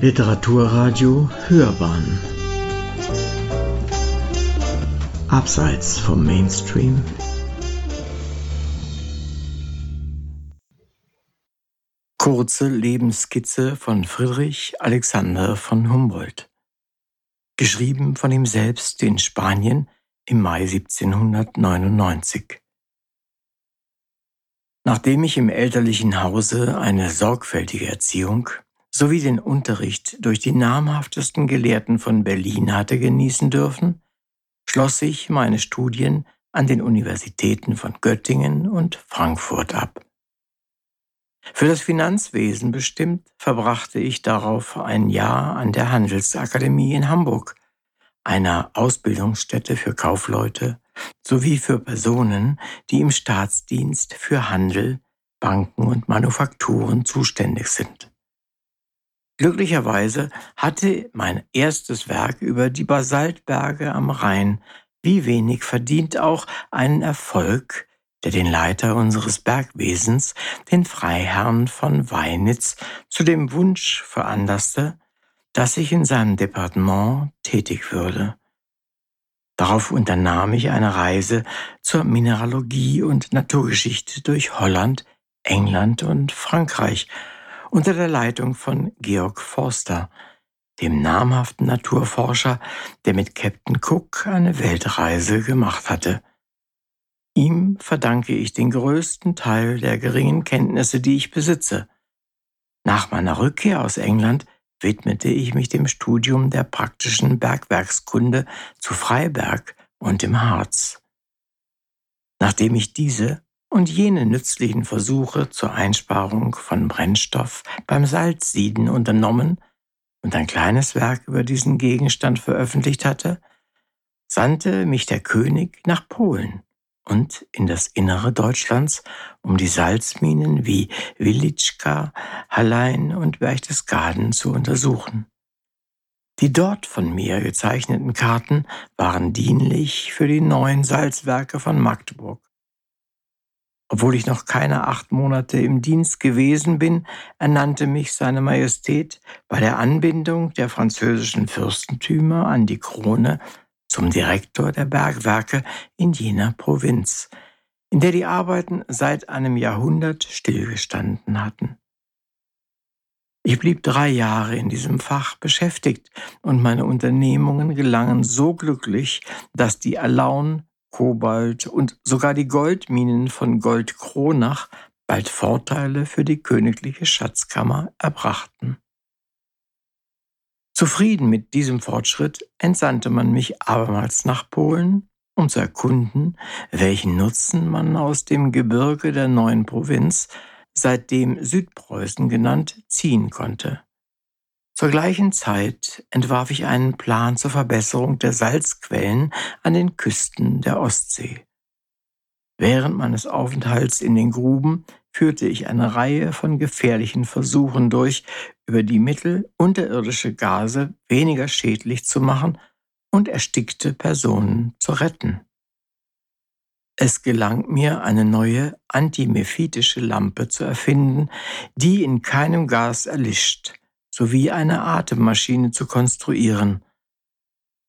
Literaturradio Hörbahn. Abseits vom Mainstream. Kurze Lebensskizze von Friedrich Alexander von Humboldt. Geschrieben von ihm selbst in Spanien im Mai 1799 Nachdem ich im elterlichen Hause eine sorgfältige Erziehung sowie den Unterricht durch die namhaftesten Gelehrten von Berlin hatte genießen dürfen, schloss ich meine Studien an den Universitäten von Göttingen und Frankfurt ab. Für das Finanzwesen bestimmt verbrachte ich darauf ein Jahr an der Handelsakademie in Hamburg, einer Ausbildungsstätte für Kaufleute sowie für Personen, die im Staatsdienst für Handel, Banken und Manufakturen zuständig sind. Glücklicherweise hatte mein erstes Werk über die Basaltberge am Rhein wie wenig verdient auch einen Erfolg, der den Leiter unseres Bergwesens, den Freiherrn von Weinitz, zu dem Wunsch veranlasste, dass ich in seinem Departement tätig würde. Darauf unternahm ich eine Reise zur Mineralogie und Naturgeschichte durch Holland, England und Frankreich unter der Leitung von Georg Forster, dem namhaften Naturforscher, der mit Captain Cook eine Weltreise gemacht hatte. Ihm verdanke ich den größten Teil der geringen Kenntnisse, die ich besitze. Nach meiner Rückkehr aus England widmete ich mich dem Studium der praktischen Bergwerkskunde zu Freiberg und im Harz. Nachdem ich diese und jene nützlichen Versuche zur Einsparung von Brennstoff beim Salzsieden unternommen und ein kleines Werk über diesen Gegenstand veröffentlicht hatte, sandte mich der König nach Polen und in das Innere Deutschlands, um die Salzminen wie Wilitschka, Hallein und Berchtesgaden zu untersuchen. Die dort von mir gezeichneten Karten waren dienlich für die neuen Salzwerke von Magdeburg. Obwohl ich noch keine acht Monate im Dienst gewesen bin, ernannte mich seine Majestät bei der Anbindung der französischen Fürstentümer an die Krone zum Direktor der Bergwerke in jener Provinz, in der die Arbeiten seit einem Jahrhundert stillgestanden hatten. Ich blieb drei Jahre in diesem Fach beschäftigt und meine Unternehmungen gelangen so glücklich, dass die Alaun Kobalt und sogar die Goldminen von Goldkronach bald Vorteile für die königliche Schatzkammer erbrachten. Zufrieden mit diesem Fortschritt entsandte man mich abermals nach Polen, um zu erkunden, welchen Nutzen man aus dem Gebirge der neuen Provinz, seitdem Südpreußen genannt, ziehen konnte. Zur gleichen Zeit entwarf ich einen Plan zur Verbesserung der Salzquellen an den Küsten der Ostsee. Während meines Aufenthalts in den Gruben führte ich eine Reihe von gefährlichen Versuchen durch, über die Mittel unterirdische Gase weniger schädlich zu machen und erstickte Personen zu retten. Es gelang mir, eine neue antimephitische Lampe zu erfinden, die in keinem Gas erlischt sowie eine Atemmaschine zu konstruieren.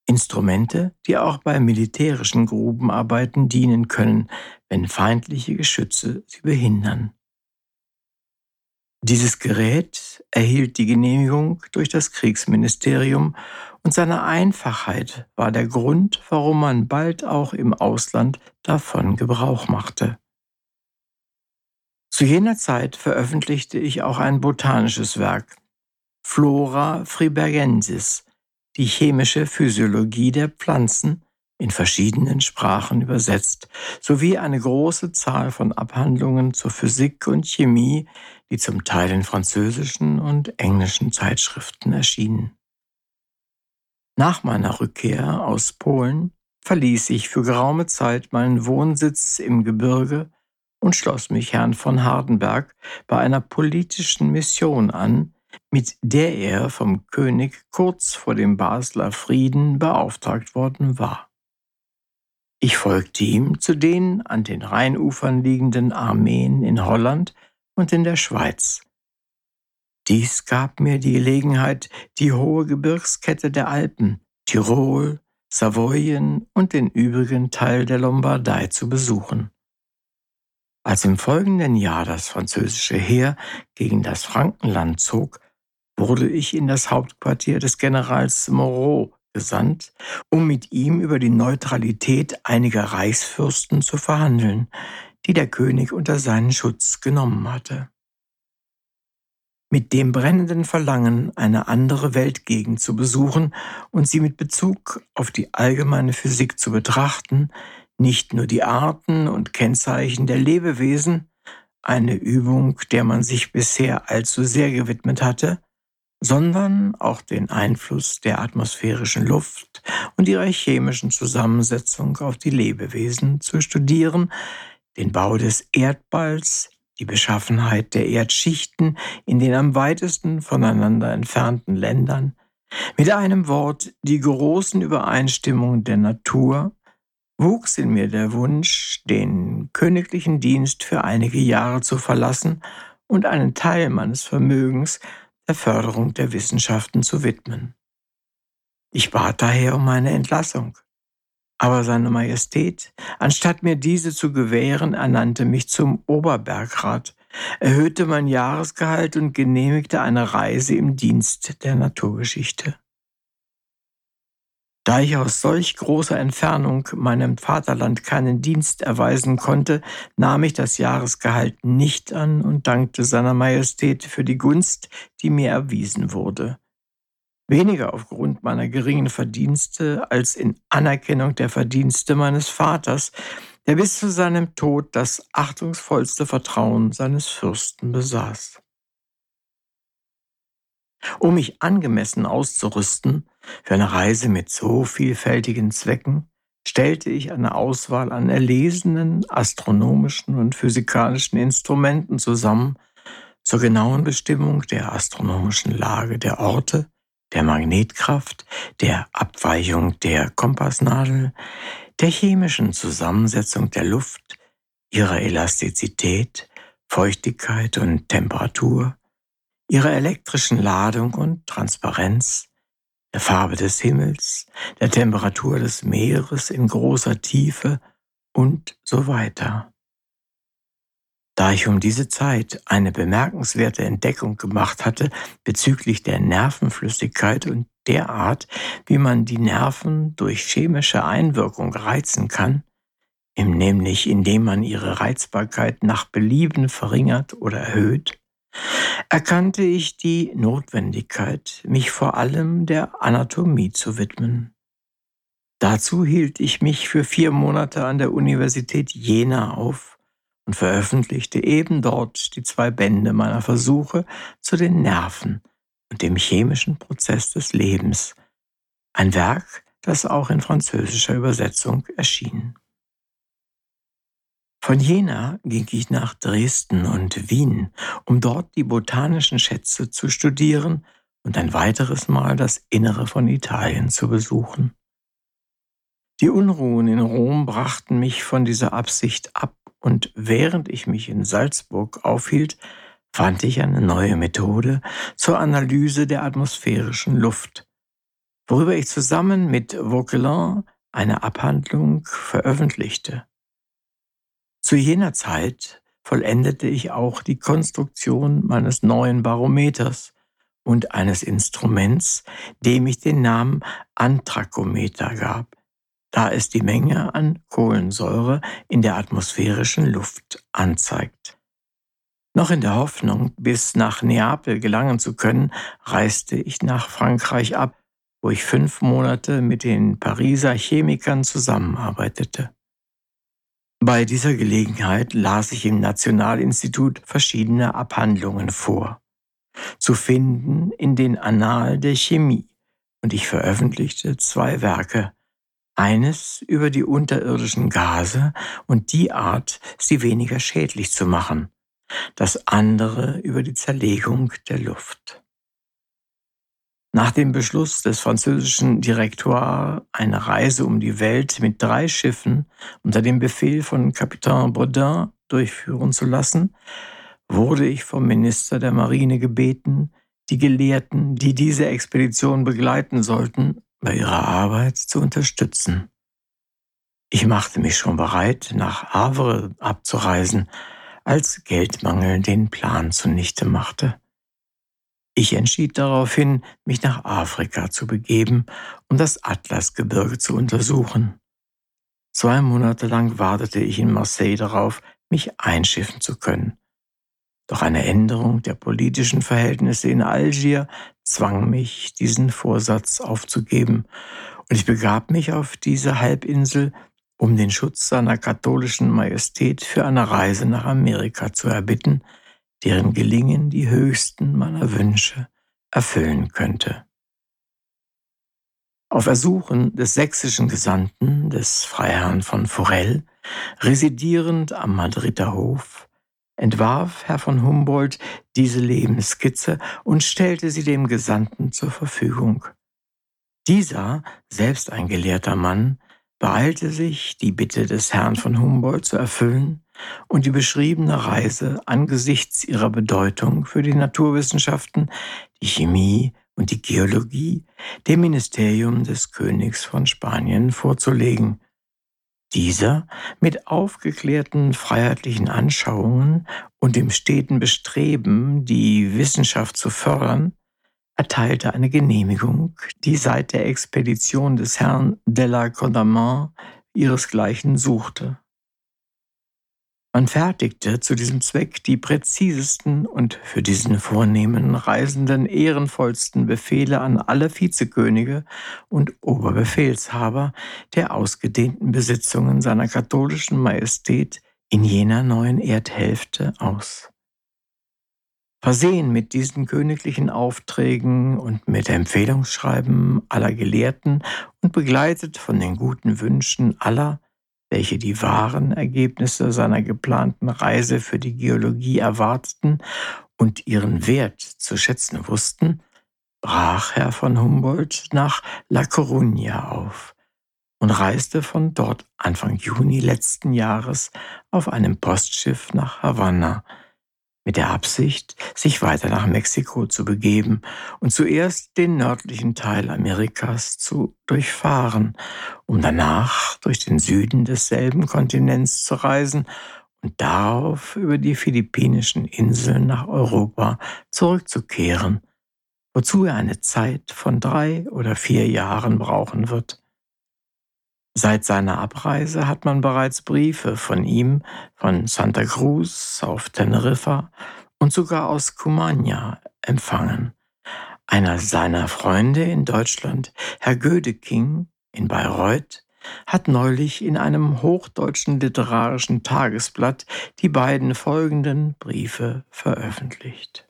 Instrumente, die auch bei militärischen Grubenarbeiten dienen können, wenn feindliche Geschütze sie behindern. Dieses Gerät erhielt die Genehmigung durch das Kriegsministerium und seine Einfachheit war der Grund, warum man bald auch im Ausland davon Gebrauch machte. Zu jener Zeit veröffentlichte ich auch ein botanisches Werk, Flora fribergensis, die chemische Physiologie der Pflanzen, in verschiedenen Sprachen übersetzt, sowie eine große Zahl von Abhandlungen zur Physik und Chemie, die zum Teil in französischen und englischen Zeitschriften erschienen. Nach meiner Rückkehr aus Polen verließ ich für geraume Zeit meinen Wohnsitz im Gebirge und schloss mich Herrn von Hardenberg bei einer politischen Mission an, mit der er vom König kurz vor dem Basler Frieden beauftragt worden war. Ich folgte ihm zu den an den Rheinufern liegenden Armeen in Holland und in der Schweiz. Dies gab mir die Gelegenheit, die hohe Gebirgskette der Alpen, Tirol, Savoyen und den übrigen Teil der Lombardei zu besuchen. Als im folgenden Jahr das französische Heer gegen das Frankenland zog, wurde ich in das Hauptquartier des Generals Moreau gesandt, um mit ihm über die Neutralität einiger Reichsfürsten zu verhandeln, die der König unter seinen Schutz genommen hatte. Mit dem brennenden Verlangen, eine andere Weltgegend zu besuchen und sie mit Bezug auf die allgemeine Physik zu betrachten, nicht nur die Arten und Kennzeichen der Lebewesen, eine Übung, der man sich bisher allzu sehr gewidmet hatte, sondern auch den Einfluss der atmosphärischen Luft und ihrer chemischen Zusammensetzung auf die Lebewesen zu studieren, den Bau des Erdballs, die Beschaffenheit der Erdschichten in den am weitesten voneinander entfernten Ländern, mit einem Wort die großen Übereinstimmungen der Natur, wuchs in mir der Wunsch, den königlichen Dienst für einige Jahre zu verlassen und einen Teil meines Vermögens der Förderung der Wissenschaften zu widmen. Ich bat daher um meine Entlassung. Aber seine Majestät, anstatt mir diese zu gewähren, ernannte mich zum Oberbergrat, erhöhte mein Jahresgehalt und genehmigte eine Reise im Dienst der Naturgeschichte. Da ich aus solch großer Entfernung meinem Vaterland keinen Dienst erweisen konnte, nahm ich das Jahresgehalt nicht an und dankte seiner Majestät für die Gunst, die mir erwiesen wurde. Weniger aufgrund meiner geringen Verdienste als in Anerkennung der Verdienste meines Vaters, der bis zu seinem Tod das achtungsvollste Vertrauen seines Fürsten besaß. Um mich angemessen auszurüsten für eine Reise mit so vielfältigen Zwecken, stellte ich eine Auswahl an erlesenen astronomischen und physikalischen Instrumenten zusammen zur genauen Bestimmung der astronomischen Lage der Orte, der Magnetkraft, der Abweichung der Kompassnadel, der chemischen Zusammensetzung der Luft, ihrer Elastizität, Feuchtigkeit und Temperatur, ihrer elektrischen Ladung und Transparenz, der Farbe des Himmels, der Temperatur des Meeres in großer Tiefe und so weiter. Da ich um diese Zeit eine bemerkenswerte Entdeckung gemacht hatte bezüglich der Nervenflüssigkeit und der Art, wie man die Nerven durch chemische Einwirkung reizen kann, nämlich indem man ihre Reizbarkeit nach Belieben verringert oder erhöht, erkannte ich die Notwendigkeit, mich vor allem der Anatomie zu widmen. Dazu hielt ich mich für vier Monate an der Universität Jena auf und veröffentlichte eben dort die zwei Bände meiner Versuche zu den Nerven und dem chemischen Prozess des Lebens, ein Werk, das auch in französischer Übersetzung erschien. Von Jena ging ich nach Dresden und Wien, um dort die botanischen Schätze zu studieren und ein weiteres Mal das Innere von Italien zu besuchen. Die Unruhen in Rom brachten mich von dieser Absicht ab, und während ich mich in Salzburg aufhielt, fand ich eine neue Methode zur Analyse der atmosphärischen Luft, worüber ich zusammen mit Vauquelin eine Abhandlung veröffentlichte. Zu jener Zeit vollendete ich auch die Konstruktion meines neuen Barometers und eines Instruments, dem ich den Namen Anthrakometer gab, da es die Menge an Kohlensäure in der atmosphärischen Luft anzeigt. Noch in der Hoffnung, bis nach Neapel gelangen zu können, reiste ich nach Frankreich ab, wo ich fünf Monate mit den Pariser Chemikern zusammenarbeitete. Bei dieser Gelegenheit las ich im Nationalinstitut verschiedene Abhandlungen vor, zu finden in den Annalen der Chemie, und ich veröffentlichte zwei Werke, eines über die unterirdischen Gase und die Art, sie weniger schädlich zu machen, das andere über die Zerlegung der Luft. Nach dem Beschluss des französischen Direktoires, eine Reise um die Welt mit drei Schiffen unter dem Befehl von Kapitän Baudin durchführen zu lassen, wurde ich vom Minister der Marine gebeten, die Gelehrten, die diese Expedition begleiten sollten, bei ihrer Arbeit zu unterstützen. Ich machte mich schon bereit, nach Havre abzureisen, als Geldmangel den Plan zunichte machte. Ich entschied daraufhin, mich nach Afrika zu begeben, um das Atlasgebirge zu untersuchen. Zwei Monate lang wartete ich in Marseille darauf, mich einschiffen zu können. Doch eine Änderung der politischen Verhältnisse in Algier zwang mich, diesen Vorsatz aufzugeben, und ich begab mich auf diese Halbinsel, um den Schutz seiner katholischen Majestät für eine Reise nach Amerika zu erbitten, deren Gelingen die höchsten meiner Wünsche erfüllen könnte. Auf Ersuchen des sächsischen Gesandten, des Freiherrn von Forell, residierend am Madrider Hof, entwarf Herr von Humboldt diese Lebensskizze und stellte sie dem Gesandten zur Verfügung. Dieser, selbst ein gelehrter Mann, beeilte sich, die Bitte des Herrn von Humboldt zu erfüllen und die beschriebene Reise angesichts ihrer Bedeutung für die Naturwissenschaften, die Chemie und die Geologie dem Ministerium des Königs von Spanien vorzulegen. Dieser mit aufgeklärten freiheitlichen Anschauungen und dem steten Bestreben, die Wissenschaft zu fördern, erteilte eine Genehmigung, die seit der Expedition des Herrn de la Condamine ihresgleichen suchte. Man fertigte zu diesem Zweck die präzisesten und für diesen vornehmen Reisenden ehrenvollsten Befehle an alle Vizekönige und Oberbefehlshaber der ausgedehnten Besitzungen seiner katholischen Majestät in jener neuen Erdhälfte aus. Versehen mit diesen königlichen Aufträgen und mit Empfehlungsschreiben aller Gelehrten und begleitet von den guten Wünschen aller, welche die wahren Ergebnisse seiner geplanten Reise für die Geologie erwarteten und ihren Wert zu schätzen wussten, brach Herr von Humboldt nach La Coruña auf und reiste von dort Anfang Juni letzten Jahres auf einem Postschiff nach Havanna, mit der Absicht, sich weiter nach Mexiko zu begeben und zuerst den nördlichen Teil Amerikas zu durchfahren, um danach durch den Süden desselben Kontinents zu reisen und darauf über die philippinischen Inseln nach Europa zurückzukehren, wozu er eine Zeit von drei oder vier Jahren brauchen wird. Seit seiner Abreise hat man bereits Briefe von ihm von Santa Cruz auf Teneriffa und sogar aus Cumania empfangen. Einer seiner Freunde in Deutschland, Herr Gödeking in Bayreuth, hat neulich in einem hochdeutschen literarischen Tagesblatt die beiden folgenden Briefe veröffentlicht.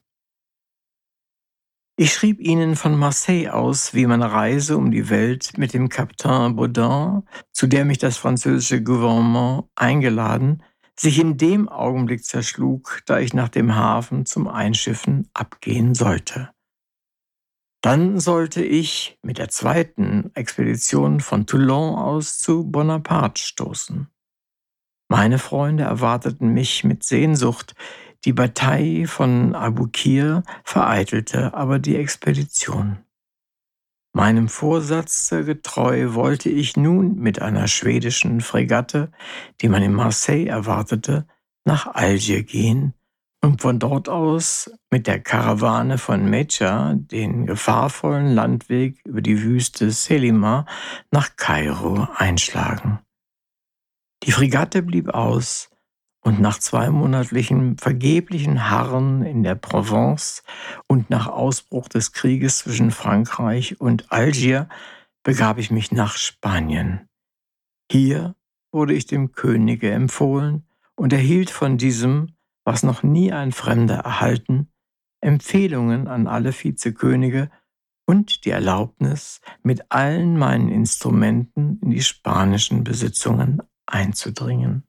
Ich schrieb ihnen von Marseille aus, wie meine Reise um die Welt mit dem Kapitän Baudin, zu der mich das französische Gouvernement eingeladen, sich in dem Augenblick zerschlug, da ich nach dem Hafen zum Einschiffen abgehen sollte. Dann sollte ich mit der zweiten Expedition von Toulon aus zu Bonaparte stoßen. Meine Freunde erwarteten mich mit Sehnsucht, die Bataille von Abukir vereitelte aber die Expedition. Meinem Vorsatz getreu wollte ich nun mit einer schwedischen Fregatte, die man in Marseille erwartete, nach Algier gehen und von dort aus mit der Karawane von Mecha den gefahrvollen Landweg über die Wüste Selima nach Kairo einschlagen. Die Fregatte blieb aus, und nach zweimonatlichem vergeblichen Harren in der Provence und nach Ausbruch des Krieges zwischen Frankreich und Algier begab ich mich nach Spanien. Hier wurde ich dem Könige empfohlen und erhielt von diesem, was noch nie ein Fremder erhalten, Empfehlungen an alle Vizekönige und die Erlaubnis, mit allen meinen Instrumenten in die spanischen Besitzungen einzudringen.